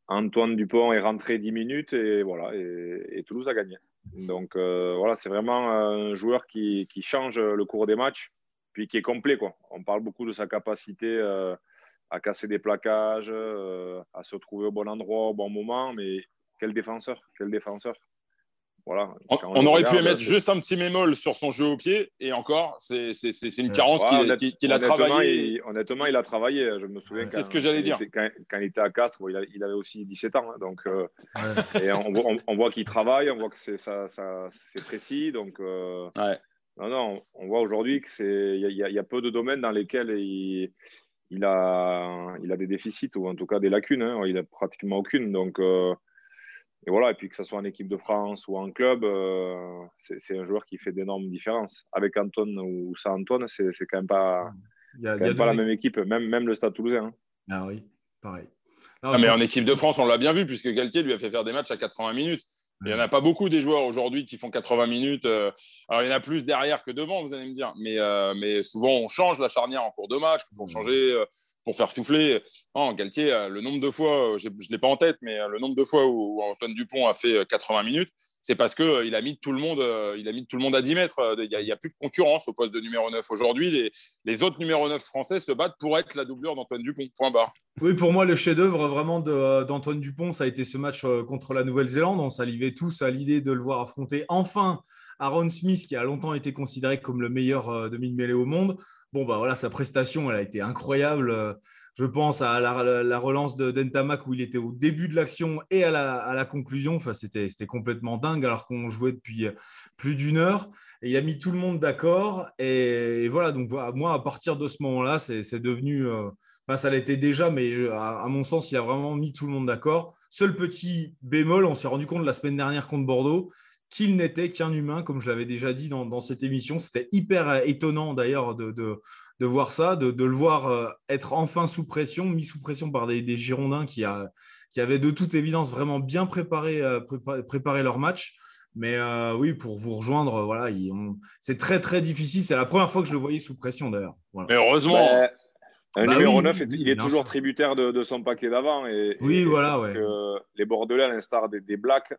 Antoine Dupont est rentré 10 minutes et voilà, et, Toulouse a gagné. Donc euh, voilà, c'est vraiment un joueur qui, qui, change le cours des matchs, puis qui est complet. Quoi. On parle beaucoup de sa capacité euh, à casser des plaquages, euh, à se trouver au bon endroit au bon moment, mais quel défenseur, quel défenseur on, aurait pu mettre juste un petit mémol sur son jeu au pied, et encore, c'est une carence qu'il a travaillé. honnêtement, il a travaillé. Je me souviens. C'est ce que j'allais dire. Quand, il était à Castres, il, avait aussi 17 ans. Hein, donc, euh, et on, voit qu'il travaille, on voit que c'est précis. Donc, euh, non, non, on voit aujourd'hui qu'il y, y, a peu de domaines dans lesquels il, il, a, il a des déficits, ou en tout cas des lacunes. Hein. Il n'a pratiquement aucune. Donc, euh, et voilà, et puis que ce soit en équipe de France ou en club, euh, c'est un joueur qui fait d'énormes différences. Avec Antoine ou sans Antoine, c'est quand même pas, pas la même équipe, même, même le Stade toulousain. Hein. Ah oui, pareil. Ah, mais en équipe de France, on l'a bien vu, puisque Galtier lui a fait faire des matchs à 80 minutes. Il n'y en a pas beaucoup des joueurs aujourd'hui qui font 80 minutes. Euh, alors, il y en a plus derrière que devant, vous allez me dire. Mais, euh, mais souvent, on change la charnière en cours de match pour changer pour faire souffler. Non, Galtier, euh, le nombre de fois, euh, je ne l'ai pas en tête, mais euh, le nombre de fois où Antoine Dupont a fait 80 minutes, c'est parce qu'il a mis tout le monde, il a mis tout le monde à 10 mètres. Il n'y a, plus de concurrence au poste de numéro 9 aujourd'hui. Les, autres numéros 9 français se battent pour être la doublure d'Antoine Dupont. Point barre. Oui, pour moi, le chef-d'œuvre vraiment d'Antoine Dupont, ça a été ce match contre la Nouvelle-Zélande. On s'alivait tous à l'idée de le voir affronter enfin Aaron Smith, qui a longtemps été considéré comme le meilleur demi-mêlée au monde. Bon, bah voilà, sa prestation, elle a été incroyable. Euh, je pense à la, relance de Dentamac où il était au début de l'action et à la, conclusion. Enfin, c'était, complètement dingue alors qu'on jouait depuis euh, plus d'une heure. Et il a mis tout le monde d'accord. Et, voilà, donc moi, à partir de ce moment-là, c'est, devenu. Euh, enfin, ça l'était déjà, mais à, mon sens, il a vraiment mis tout le monde d'accord. Seul petit bémol, on s'est rendu compte la semaine dernière contre Bordeaux qu'il n'était qu'un humain, comme je l'avais déjà dit dans, cette émission. C'était hyper euh, étonnant d'ailleurs de, de, voir ça, de, le voir euh, être enfin sous pression, mis sous pression par des, Girondins qui, a, qui, avaient de toute évidence vraiment bien préparé, euh, préparé, leur match. Mais oui, pour vous rejoindre, voilà, c'est très très difficile. C'est la première fois que je le voyais sous pression d'ailleurs. Mais heureusement. Bah, un bah numéro 9, il est toujours tributaire de, son paquet d'avant. Et, oui, voilà. Parce que les Bordelais, à l'instar des, des Blacks,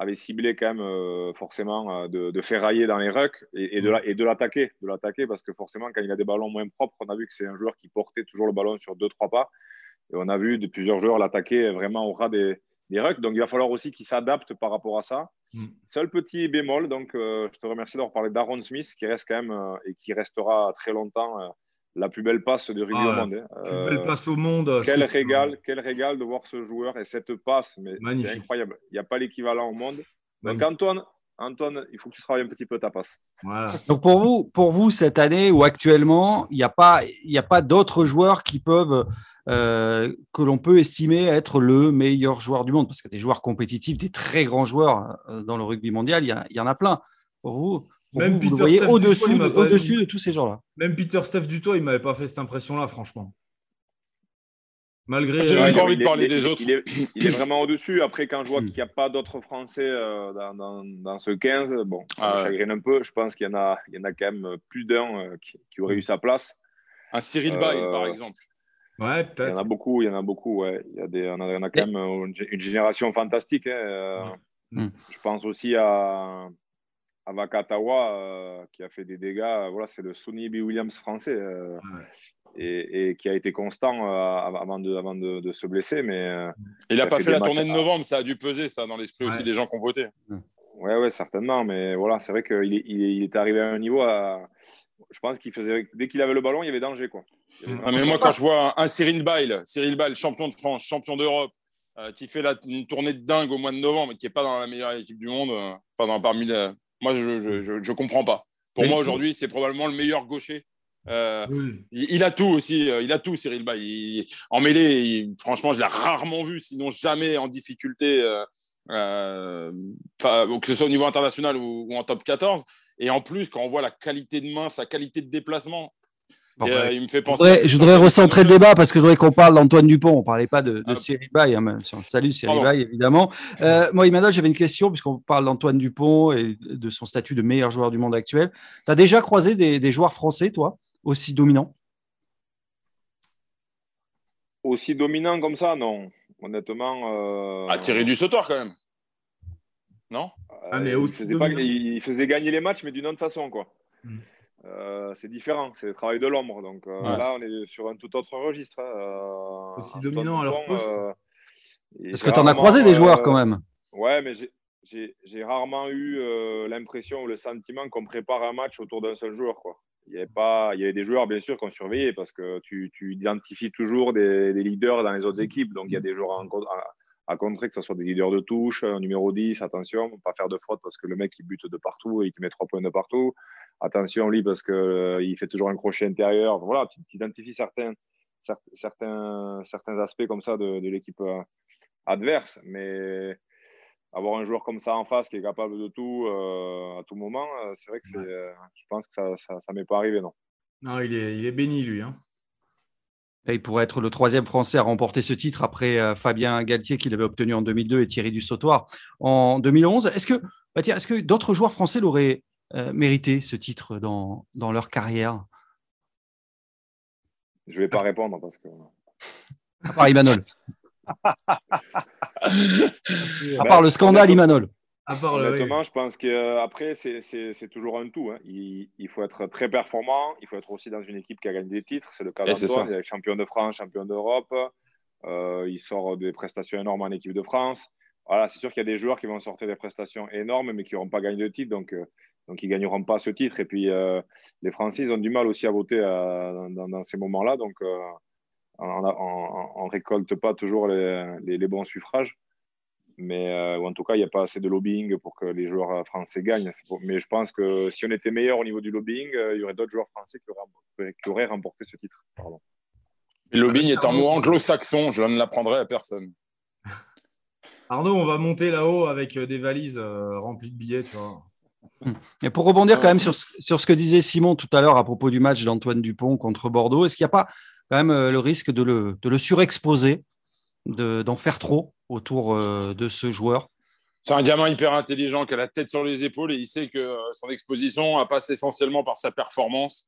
avait ciblé quand même euh, forcément euh, de, de, ferrailler dans les rucks et, et de l'attaquer, de l'attaquer parce que forcément quand il a des ballons moins propres, on a vu que c'est un joueur qui portait toujours le ballon sur deux trois pas et on a vu de plusieurs joueurs l'attaquer vraiment au ras des, des rucks. Donc il va falloir aussi qu'il s'adapte par rapport à ça. Mm. Seul petit bémol, donc euh, je te remercie d'avoir parlé d'Aaron Smith qui reste quand même et qui restera très longtemps la plus belle passe de rugby au monde. Hein. La plus belle passe au monde. Quel régal, quel régal de voir ce joueur et cette passe, mais c'est incroyable. Il n'y a pas l'équivalent au monde. Donc Antoine, Antoine, il faut que tu travailles un petit peu ta passe. Voilà. Donc pour vous, pour vous cette année ou actuellement, il n'y a pas, il a pas d'autres joueurs qui peuvent euh, que l'on peut estimer être le meilleur joueur du monde? Parce que des joueurs compétitifs, des très grands joueurs euh, dans le rugby mondial, il y, il y en a plein. Pour vous, même Peter vous voyez au-dessus de tous ces gens-là. Même Peter Steph Dutoit, il ne m'avait pas fait cette impression-là, franchement. Malgré. J'ai euh, envie de parler des autres. Il est, vraiment au-dessus. Après, quand je vois qu'il n'y a pas d'autres Français euh, dans, ce 15, bon, ça me chagrine un peu. Je pense qu'il y, en a, il y en a quand même plus d'un euh, qui, aurait eu sa place. Un Cyril Bay, par exemple. Ouais, peut-être. Il y en a beaucoup, il y en a beaucoup. Ouais. Il y a des, on, a, a quand même une, génération fantastique. Hein. Je pense aussi à, à Vakatawa qui a fait des dégâts. Voilà, c'est le Sonny B. Williams français et, qui a été constant avant, de, avant de, se blesser. Mais il n'a pas fait, la tournée de novembre, ça a dû peser ça dans l'esprit aussi des gens qui ont voté. Ouais, ouais, certainement. Mais voilà, c'est vrai qu'il est, il est arrivé à un niveau. À... Je pense qu'il faisait dès qu'il avait le ballon, il y avait danger, quoi. Ah, mais moi, quand je vois un, Cyril Bail, Cyril Bail, champion de France, champion d'Europe, euh, qui fait la, une tournée de dingue au mois de novembre, mais qui n'est pas dans la meilleure équipe du monde, euh, enfin, dans, parmi les... moi, je ne comprends pas. Pour moi, aujourd'hui, c'est probablement le meilleur gaucher. Euh, il, a tout aussi, il a tout, Cyril Bail. en mêlée, franchement, je l'ai rarement vu, sinon jamais en difficulté, que ce soit au niveau international ou, ou, en top 14. Et en plus, quand on voit la qualité de main, sa qualité de déplacement, euh, il me fait penser je, voudrais, recentrer le débat parce que je voudrais qu'on parle d'Antoine Dupont. On ne parlait pas de, de Cyril Bay. Hein, salut Bay, évidemment. Euh, moi, Imada, j'avais une question puisqu'on parle d'Antoine Dupont et de son statut de meilleur joueur du monde actuel. Tu as déjà croisé des, joueurs français, toi, aussi dominants? Aussi dominants comme ça, non. Honnêtement. Euh... Ah, Thierry Dussautoir, quand même. Non? Ah, mais aussi il, faisait il, faisait gagner les matchs, mais d'une autre façon, quoi. Hmm. Euh, c'est différent, c'est le travail de l'ombre. Donc euh, là, on est sur un tout autre registre. Hein. Euh, Aussi dominant à leur poste. Est-ce que tu en as croisé des joueurs quand même Ouais, mais j'ai rarement eu l'impression ou le sentiment qu'on prépare un match autour d'un seul joueur. Quoi. Il, y avait pas, il y avait des joueurs, bien sûr, qu'on surveillait parce que tu, tu identifies toujours des, leaders dans les autres équipes. Donc il y a des joueurs à, à, contrer, que ce soit des leaders de touche, numéro 10, attention, pas faire de faute parce que le mec il bute de partout et il te met trois points de partout attention lui parce qu'il euh, fait toujours un crochet intérieur. Voilà, tu, identifies certains, certains, certains aspects comme ça de, l'équipe euh, adverse. Mais avoir un joueur comme ça en face qui est capable de tout euh, à tout moment, c'est vrai que c'est, je pense que ça ça, m'est pas arrivé, non. Non, il est, il est béni, lui. Hein. Il pourrait être le troisième Français à remporter ce titre après Fabien Galtier qui l'avait obtenu en 2002 et Thierry Dussautoir en 2011. Est-ce que, bah est-ce que d'autres joueurs français l'auraient euh, mérité ce titre dans, dans leur carrière? Je ne vais pas répondre parce que. À part Imanol. à part le scandale Imanol. Honnêtement, je pense qu'après, c'est toujours un tout. Hein. Il, il, faut être très performant. Il faut être aussi dans une équipe qui a gagné des titres. C'est le cas d'Antoine. Il est champion de France, champion d'Europe. Euh, il sort des prestations énormes en équipe de France. Voilà, c'est sûr qu'il y a des joueurs qui vont sortir des prestations énormes, mais qui n'auront pas gagné de titre. Donc, euh, donc ils ne gagneront pas ce titre. Et puis, euh, les Français, ont du mal aussi à voter euh, dans, ces moments-là. Donc, euh, on ne récolte pas toujours les, bons suffrages. Mais en tout cas, il n'y a pas assez de lobbying pour que les joueurs français gagnent. Mais je pense que si on était meilleur au niveau du lobbying, il y aurait d'autres joueurs français qui auraient, remporté ce titre. Le lobbying est un mot anglo-saxon, je ne l'apprendrai à personne. Arnaud, on va monter là-haut avec des valises remplies de billets, tu vois. Et pour rebondir quand même sur, sur ce que disait Simon tout à l'heure à propos du match d'Antoine Dupont contre Bordeaux, est-ce qu'il n'y a pas quand même euh, le risque de le, de le surexposer, d'en faire trop autour euh, de ce joueur c'est un gamin hyper intelligent qui a la tête sur les épaules et il sait que euh, son exposition passe essentiellement par sa performance.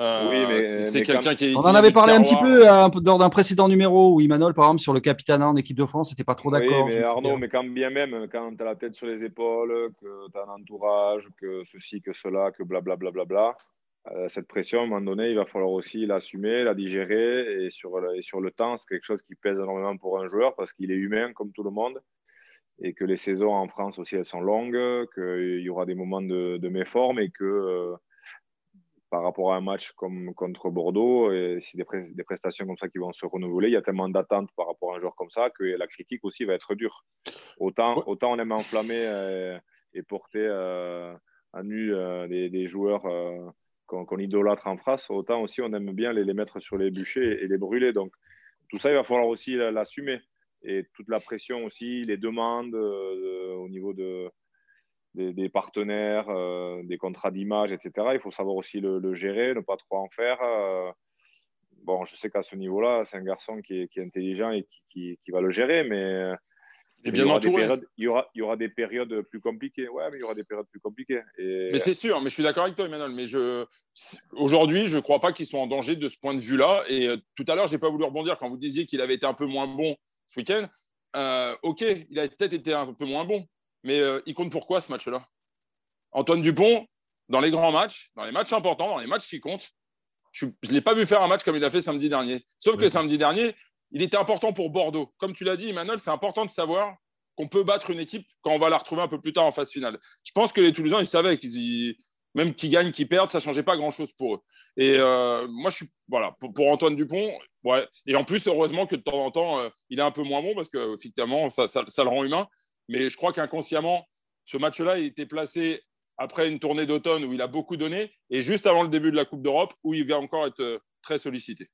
Euh, oui, mais c'est quelqu'un qui. On en avait parlé un petit peu lors d'un précédent numéro où Imanol, par exemple, sur le capitana en équipe de France, n'était pas trop d'accord. Oui, mais Arnaud, mais quand bien même, quand tu as la tête sur les épaules, que tu as un entourage, que ceci, que cela, que blablabla, bla, bla, bla, cette pression, à un moment donné, il va falloir aussi l'assumer, la digérer. Et sur, et sur le temps, c'est quelque chose qui pèse énormément pour un joueur parce qu'il est humain comme tout le monde et que les saisons en France aussi, elles sont longues, qu'il y aura des moments de, de méforme et que. Euh, par rapport à un match comme contre Bordeaux, et si des, des, prestations comme ça qui vont se renouveler, il y a tellement d'attentes par rapport à un joueur comme ça que la critique aussi va être dure. Autant, autant on aime enflammer euh, et porter euh, à nu euh, des, joueurs qu'on idolâtre en France, autant aussi on aime bien les, mettre sur les bûchers et les brûler. Donc tout ça, il va falloir aussi l'assumer. Et toute la pression aussi, les demandes au niveau de, des, partenaires, euh, des contrats d'image, etc. Il faut savoir aussi le, gérer, ne pas trop en faire. Euh. bon, je sais qu'à ce niveau-là, c'est un garçon qui est, intelligent et qui, va le gérer, mais Et bien il, y aura périodes, il, y aura, il y aura des périodes plus compliquées. Ouais, mais il y aura des périodes plus compliquées. Mais c'est sûr, mais je suis d'accord avec toi, Emmanuel. Mais je... aujourd'hui, je ne crois pas qu'ils soient en danger de ce point de vue-là. Et euh, tout à l'heure, je n'ai pas voulu rebondir quand vous disiez qu'il avait été un peu moins bon ce week-end. Euh, ok, il a peut-être été un peu moins bon. Mais euh, il compte pourquoi ce match-là? Antoine Dupont, dans les grands matchs, dans les matchs importants, dans les matchs qui comptent, je ne l'ai pas vu faire un match comme il a fait samedi dernier. Sauf que samedi dernier, il était important pour Bordeaux. Comme tu l'as dit, Emmanuel, c'est important de savoir qu'on peut battre une équipe quand on va la retrouver un peu plus tard en phase finale. Je pense que les Toulousains, ils savaient qu'ils même qu'ils gagnent, qu'ils perdent, ça ne changeait pas grand-chose pour eux. Et euh, moi, je suis voilà pour, Antoine Dupont, ouais. Et en plus, heureusement que de temps en temps, euh, il est un peu moins bon parce que effectivement, ça, ça, le rend humain. Mais je crois qu'inconsciemment, ce match-là, il était placé après une tournée d'automne où il a beaucoup donné et juste avant le début de la Coupe d'Europe où il va encore être euh, très sollicité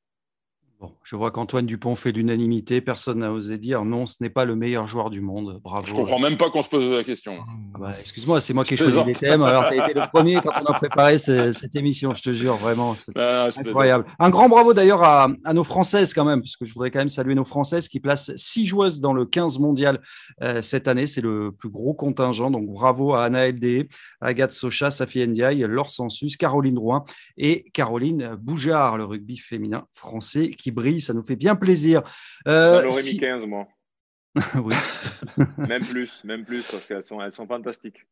je vois qu'Antoine Dupont fait l'unanimité. Personne n'a osé dire non, ce n'est pas le meilleur joueur du monde. Bravo. Je comprends même pas qu'on se pose la question. Ah bah, excuse-moi, c'est moi qui ai choisi les thèmes. Alors, tu as été le premier quand on a préparé cette émission, je te jure, vraiment. C'est ah, incroyable. Un grand bravo d'ailleurs à, nos Françaises quand même, parce que je voudrais quand même saluer nos Françaises qui placent six joueuses dans le 15 mondial euh, cette année. C'est le plus gros contingent. Donc, bravo à Anna LD, Agathe Socha, Safi Ndiaye, Laure Sensus, Caroline Drouin et Caroline Boujard, le rugby féminin français qui brille. Ça nous fait bien plaisir. Euh, J'aurais mis 15, moi. oui. même plus, même plus, parce qu'elles sont, elles sont fantastiques.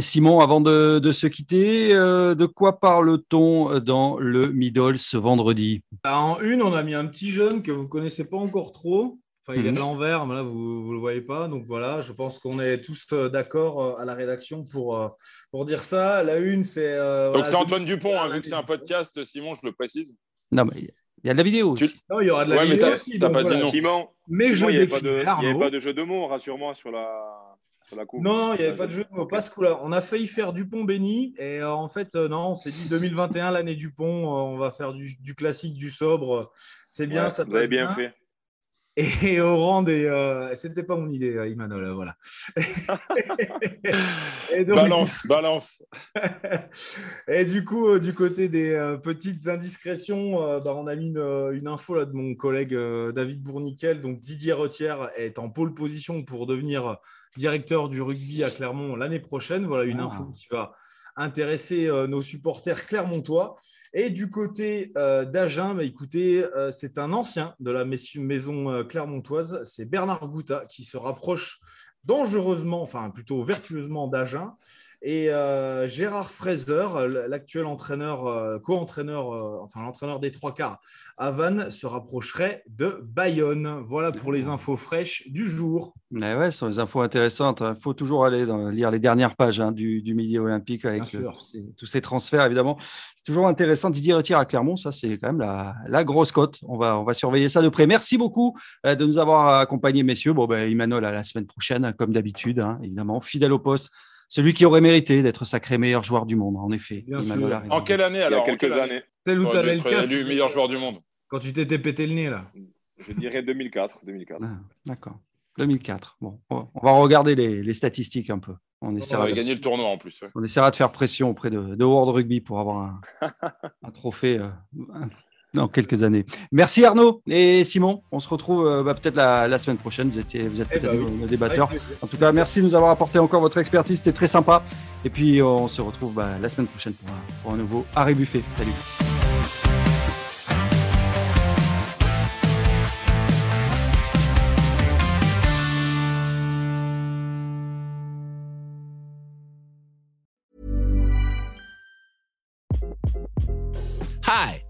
Simon, avant de, se quitter, euh, de quoi parle-t-on dans le Middle ce vendredi? Bah, En une, on a mis un petit jeune que vous ne connaissez pas encore trop. Enfin, il est à mhm. l'envers, mais là, vous ne le voyez pas. Donc voilà, je pense qu'on est tous euh, d'accord à la rédaction pour, pour dire ça. La une, c'est. Donc c'est Antoine Dupont, hein, vu que c'est un podcast, Simon, je le précise. Non, mais il y a de la vidéo aussi. Non, il y aura de la vidéo aussi. pas dit non. Simon, mais je il n'y avait, pas de jeu de mots, rassure-moi, sur la, sur la coupe. Non, il n'y avait pas de jeu de mots. Pas ce coup-là. On a failli faire Dupont béni. Et euh, en fait, euh, non, on s'est dit 2021, l'année Dupont, euh, on va faire du, du, classique, du sobre. C'est bien, ça Vous avez bien fait et au rang des. Euh, C'était pas mon idée, euh, Imanol, euh, voilà. balance, balance. et du coup, euh, du côté des petites indiscrétions, bah, on a mis une, info là, de mon collègue David Bourniquel. Donc Didier Retière est en pole position pour devenir directeur du rugby à Clermont l'année prochaine. Voilà une ah. info qui va intéresser nos supporters clermontois. Et du côté euh, d'Agen, bah, écoutez, euh, c'est un ancien de la maison euh, clermontoise, c'est Bernard Gouta qui se rapproche dangereusement, enfin plutôt vertueusement d'Agen. Et euh, Gérard Fraser, l'actuel entraîneur, euh, co-entraîneur, euh, enfin l'entraîneur des trois quarts à Vannes, se rapprocherait de Bayonne. Voilà pour les infos fraîches du jour. Mais ouais, ce sont les infos intéressantes. Il hein. faut toujours aller lire les dernières pages hein, du, Midi Olympique avec tous ces transferts, évidemment. C'est toujours intéressant. Didier Retire à Clermont, ça c'est quand même la, grosse cote. On va, on va surveiller ça de près. Merci beaucoup de nous avoir accompagnés, messieurs. Bon, ben, Emmanuel, à la semaine prochaine, comme d'habitude, hein, évidemment, fidèle au poste celui qui aurait mérité d'être sacré meilleur joueur du monde, en effet. En quelle année alors Il y a quelques années. Tel où tu avais le casque. meilleur joueur du monde. Quand tu t'étais pété le nez, là. Je dirais 2004. 2004. Ah, d'accord. 2004. Bon, on va regarder les, statistiques un peu. On, essaiera de, gagner le tournoi en plus. On essaiera de faire pression auprès de, World Rugby pour avoir un, trophée euh, dans quelques années. Merci Arnaud et Simon. On se retrouve euh, bah, peut-être la, semaine prochaine. Vous, étiez, vous êtes eh peut-être ben nos, débatteurs. En tout cas, merci de nous avoir apporté encore votre expertise. C'était très sympa. Et puis, on se retrouve bah, la semaine prochaine pour un, pour un nouveau Harry Buffet. Salut.